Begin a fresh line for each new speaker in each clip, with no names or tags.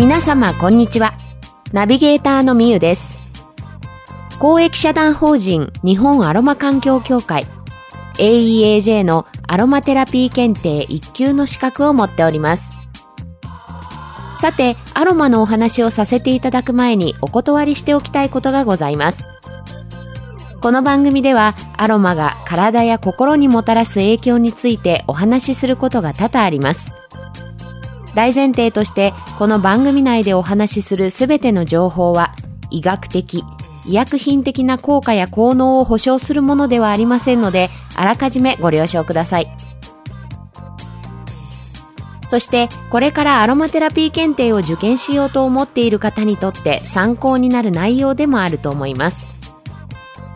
皆様こんにちは。ナビゲーターのみゆです。公益社団法人日本アロマ環境協会 AEAJ のアロマテラピー検定1級の資格を持っております。さてアロマのお話をさせていただく前にお断りしておきたいことがございます。この番組ではアロマが体や心にもたらす影響についてお話しすることが多々あります。大前提としてこの番組内でお話しするすべての情報は医学的医薬品的な効果や効能を保証するものではありませんのであらかじめご了承ください。そしてこれからアロマテラピー検定を受験しようと思っている方にとって参考になる内容でもあると思います。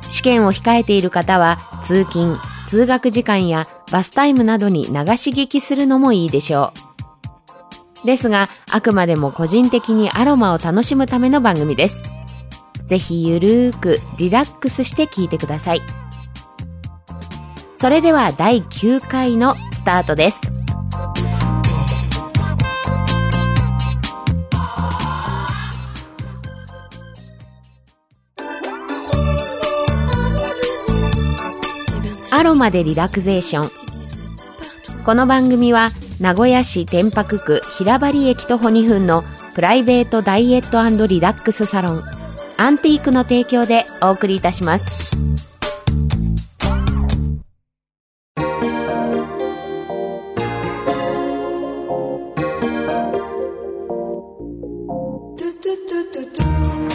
試験を控えている方は通勤通学時間やバスタイムなどに流し聞きするのもいいでしょう。ですが、あくまでも個人的にアロマを楽しむための番組です。ぜひゆるーくリラックスして聞いてください。それでは第9回のスタートです。アロマでリラクゼーション。この番組は名古屋市天白区平張駅徒歩2分のプライベートダイエットリラックスサロン。アンティークの提供でお送りいたします。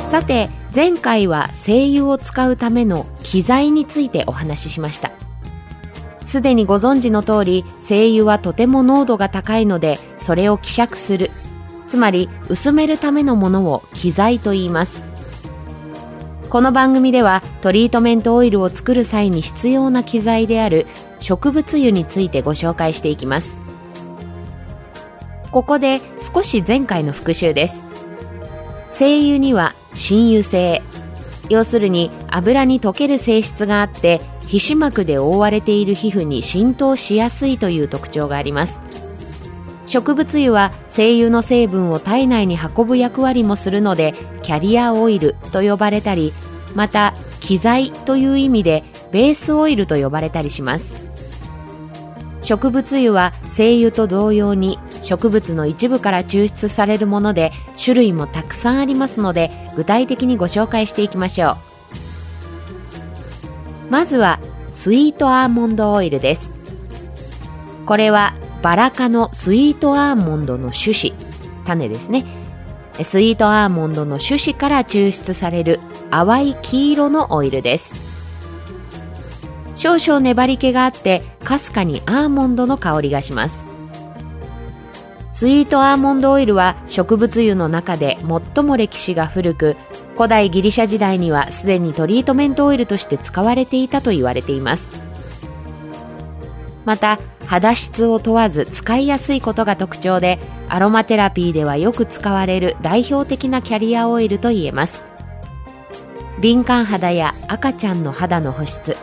さて前回は精油を使うための機材についてお話ししました。すでにご存知の通り精油はとても濃度が高いのでそれを希釈する。つまり薄めるためのものを機材と言います。この番組ではトリートメントオイルを作る際に必要な機材である植物油についてご紹介していきます。ここで少し前回の復習です。精油には親油性要するに油に溶ける性質があって皮脂膜で覆われている皮膚に浸透しやすいという特徴があります。植物油は精油の成分を体内に運ぶ役割もするのでキャリアオイルと呼ばれたりまた機材という意味でベースオイルと呼ばれたりします。植物油は精油と同様に植物の一部から抽出されるもので種類もたくさんありますので具体的にご紹介していきましょう。まずはスイートアーモンドオイルです。これはバラ科のスイートアーモンドの種子種ですね。スイートアーモンドの種子から抽出される淡い黄色のオイルです。少々粘り気があってかすかにアーモンドの香りがします。スイートアーモンドオイルは植物油の中で最も歴史が古く古代ギリシャ時代にはすでにトリートメントオイルとして使われていたと言われています。また肌質を問わず使いやすいことが特徴でアロマテラピーではよく使われる代表的なキャリアオイルと言えます。敏感肌や赤ちゃんの肌の保湿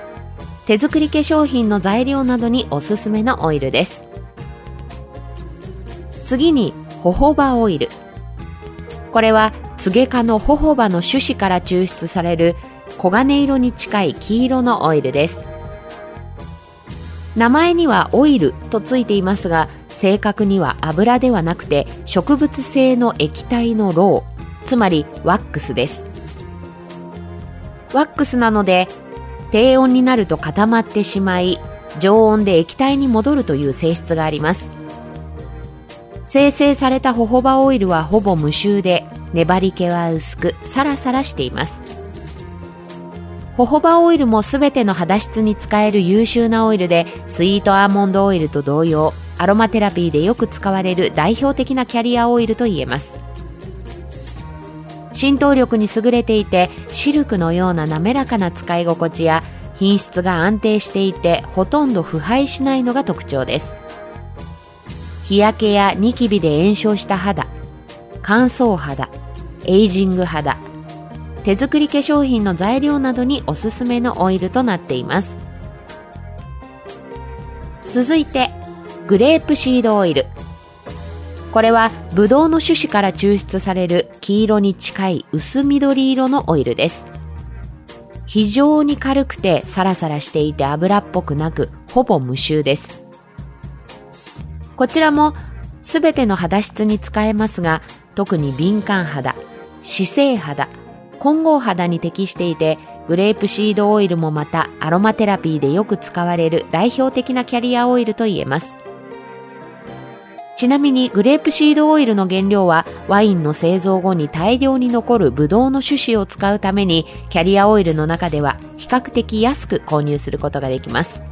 手作り化粧品の材料などにおすすめのオイルです。次にホホバオイル。これはツゲ科のホホバの種子から抽出される黄金色に近い黄色のオイルです。名前にはオイルとついていますが正確には油ではなくて植物性の液体のロウつまりワックスです。ワックスなので低温になると固まってしまい常温で液体に戻るという性質があります。生成されたホホバオイルはほぼ無臭で粘り気は薄くサラサラしています。ホホバオイルもすべての肌質に使える優秀なオイルでスイートアーモンドオイルと同様アロマテラピーでよく使われる代表的なキャリアオイルと言えます。浸透力に優れていてシルクのような滑らかな使い心地や品質が安定していてほとんど腐敗しないのが特徴です。日焼けやニキビで炎症した肌乾燥肌エイジング肌手作り化粧品の材料などにおすすめのオイルとなっています。続いてグレープシードオイル。これはブドウの種子から抽出される黄色に近い薄緑色のオイルです。非常に軽くてサラサラしていて油っぽくなくほぼ無臭です。こちらもすべての肌質に使えますが特に敏感肌姿勢肌混合肌に適していてグレープシードオイルもまたアロマテラピーでよく使われる代表的なキャリアオイルと言えます。ちなみにグレープシードオイルの原料はワインの製造後に大量に残るブドウの種子を使うためにキャリアオイルの中では比較的安く購入することができます。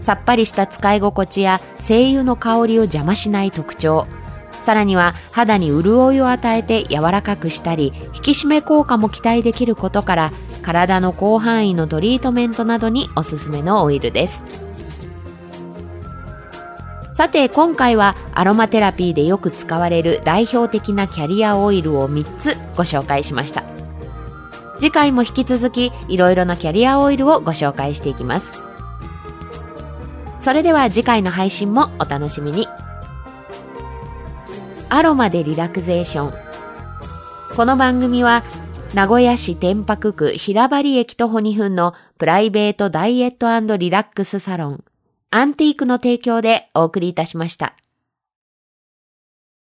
さっぱりした使い心地や精油の香りを邪魔しない特徴。さらには肌に潤いを与えて柔らかくしたり引き締め効果も期待できることから体の広範囲のトリートメントなどにおすすめのオイルです。さて今回はアロマテラピーでよく使われる代表的なキャリアオイルを3つご紹介しました。次回も引き続きいろいろなキャリアオイルをご紹介していきます。それでは次回の配信もお楽しみに。アロマでリラクゼーション。この番組は名古屋市天白区平張駅徒歩2分のプライベートダイエットリラックスサロン。アンティークの提供でお送りいたしました。